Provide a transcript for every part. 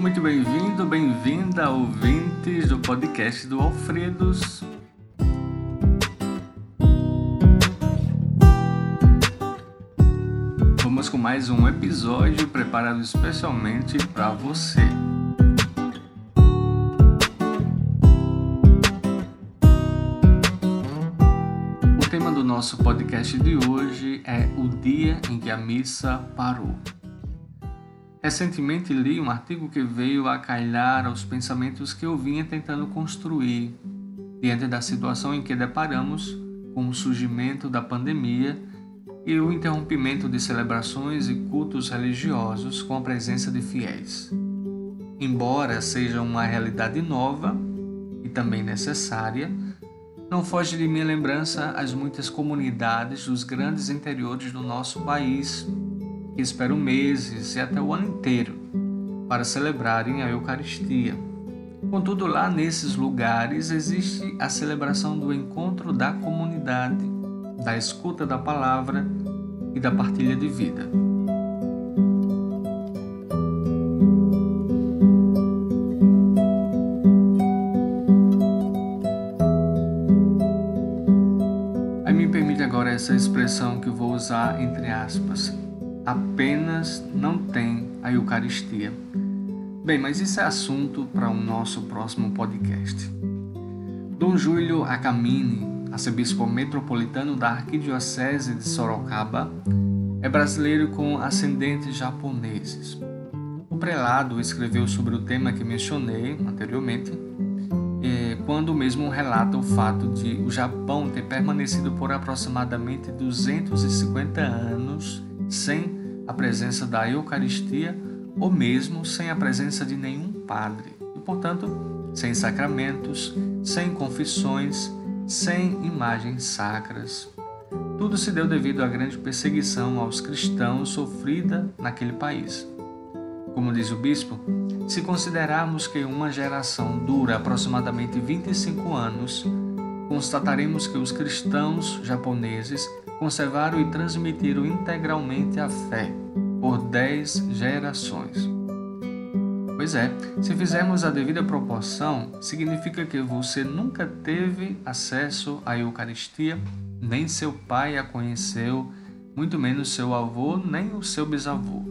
Muito bem-vindo, bem-vinda, ouvintes do podcast do Alfredos. Vamos com mais um episódio preparado especialmente para você. O tema do nosso podcast de hoje é o dia em que a missa parou. Recentemente li um artigo que veio a calhar aos pensamentos que eu vinha tentando construir diante da situação em que deparamos com o surgimento da pandemia e o interrompimento de celebrações e cultos religiosos com a presença de fiéis. Embora seja uma realidade nova e também necessária, não foge de minha lembrança as muitas comunidades dos grandes interiores do nosso país que esperam meses e até o ano inteiro para celebrarem a Eucaristia. Contudo, lá nesses lugares existe a celebração do encontro da comunidade, da escuta da palavra e da partilha de vida. Aí me permite agora essa expressão que vou usar entre aspas apenas não tem a Eucaristia. Bem, mas isso é assunto para o nosso próximo podcast. Dom Júlio Acamini, arcebispo metropolitano da Arquidiocese de Sorocaba, é brasileiro com ascendentes japoneses. O prelado escreveu sobre o tema que mencionei anteriormente, eh, quando mesmo relata o fato de o Japão ter permanecido por aproximadamente 250 anos sem a presença da Eucaristia ou mesmo sem a presença de nenhum padre, e portanto, sem sacramentos, sem confissões, sem imagens sacras. Tudo se deu devido à grande perseguição aos cristãos sofrida naquele país. Como diz o bispo, se considerarmos que uma geração dura aproximadamente 25 anos, constataremos que os cristãos japoneses conservaram e transmitiram integralmente a fé por dez gerações. Pois é, se fizermos a devida proporção, significa que você nunca teve acesso à Eucaristia, nem seu pai a conheceu, muito menos seu avô, nem o seu bisavô.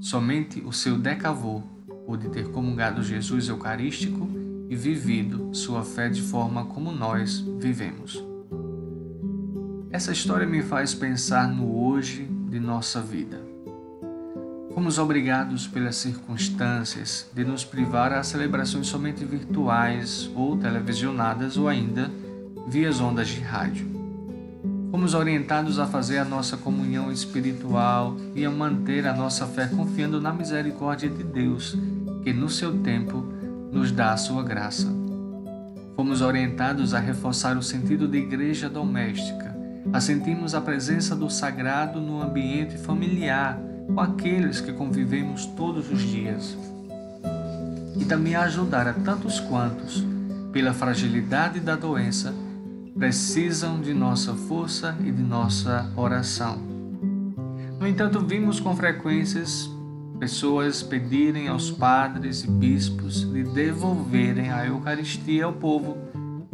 Somente o seu decavô pôde ter comungado Jesus Eucarístico e vivido sua fé de forma como nós vivemos. Essa história me faz pensar no hoje de nossa vida. Fomos obrigados pelas circunstâncias de nos privar a celebrações somente virtuais ou televisionadas ou ainda via ondas de rádio. Fomos orientados a fazer a nossa comunhão espiritual e a manter a nossa fé confiando na misericórdia de Deus, que no seu tempo nos dá a sua graça. Fomos orientados a reforçar o sentido de igreja doméstica a sentirmos a presença do sagrado no ambiente familiar com aqueles que convivemos todos os dias. E também a ajudar a tantos quantos, pela fragilidade da doença, precisam de nossa força e de nossa oração. No entanto, vimos com frequências pessoas pedirem aos padres e bispos de devolverem a Eucaristia ao povo,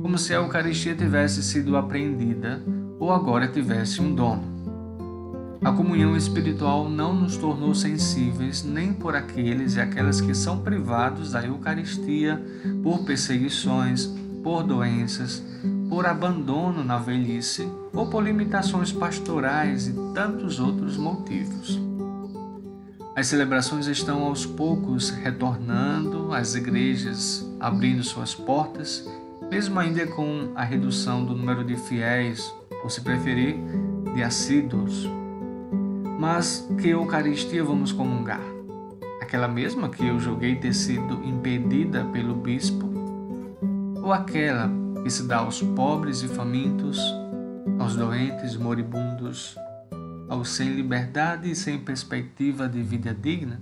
como se a Eucaristia tivesse sido apreendida ou agora tivesse um dono. A comunhão espiritual não nos tornou sensíveis nem por aqueles e aquelas que são privados da Eucaristia por perseguições, por doenças, por abandono na velhice ou por limitações pastorais e tantos outros motivos. As celebrações estão aos poucos retornando, as igrejas abrindo suas portas, mesmo ainda com a redução do número de fiéis ou se preferir, de assíduos. Mas que Eucaristia vamos comungar? Aquela mesma que eu julguei ter sido impedida pelo bispo? Ou aquela que se dá aos pobres e famintos, aos doentes moribundos, aos sem liberdade e sem perspectiva de vida digna?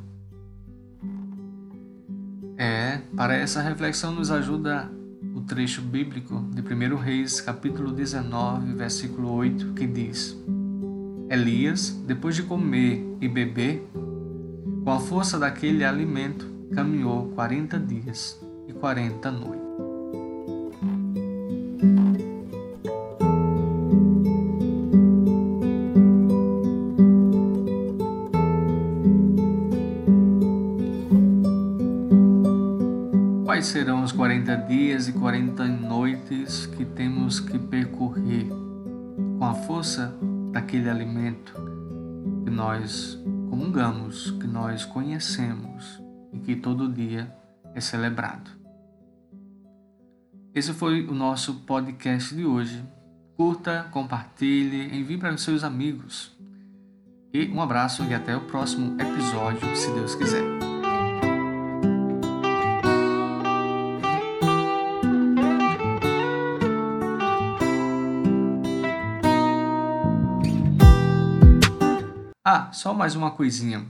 É, para essa reflexão nos ajuda o trecho bíblico de 1 Reis, capítulo 19, versículo 8, que diz: Elias, depois de comer e beber, com a força daquele alimento, caminhou 40 dias e 40 noites. Quais serão os 40 dias e 40 noites que temos que percorrer com a força daquele alimento que nós comungamos, que nós conhecemos e que todo dia é celebrado? Esse foi o nosso podcast de hoje. Curta, compartilhe, envie para os seus amigos. E um abraço e até o próximo episódio, se Deus quiser. Ah, só mais uma coisinha.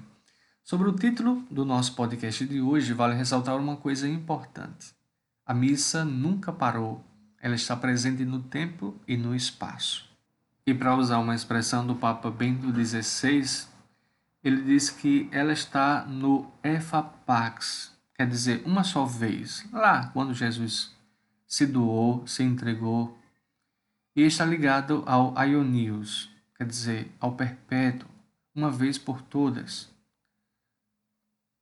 Sobre o título do nosso podcast de hoje, vale ressaltar uma coisa importante. A missa nunca parou. Ela está presente no tempo e no espaço. E para usar uma expressão do Papa Bento XVI, ele diz que ela está no Efapax, quer dizer, uma só vez, lá quando Jesus se doou, se entregou, e está ligado ao Aionios, quer dizer, ao perpétuo, uma vez por todas.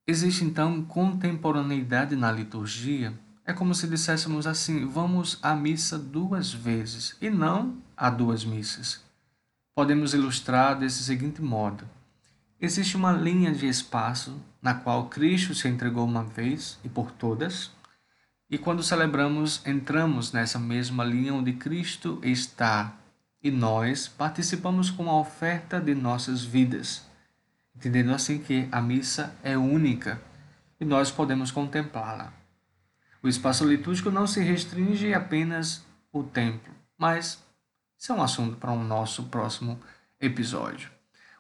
Existe então contemporaneidade na liturgia. É como se disséssemos assim: vamos à missa duas vezes e não a duas missas. Podemos ilustrar desse seguinte modo: existe uma linha de espaço na qual Cristo se entregou uma vez e por todas, e quando celebramos, entramos nessa mesma linha onde Cristo está e nós participamos com a oferta de nossas vidas, entendendo assim que a missa é única e nós podemos contemplá-la. O espaço litúrgico não se restringe apenas o templo, mas isso é um assunto para o nosso próximo episódio.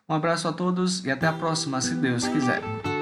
Um abraço a todos e até a próxima, se Deus quiser.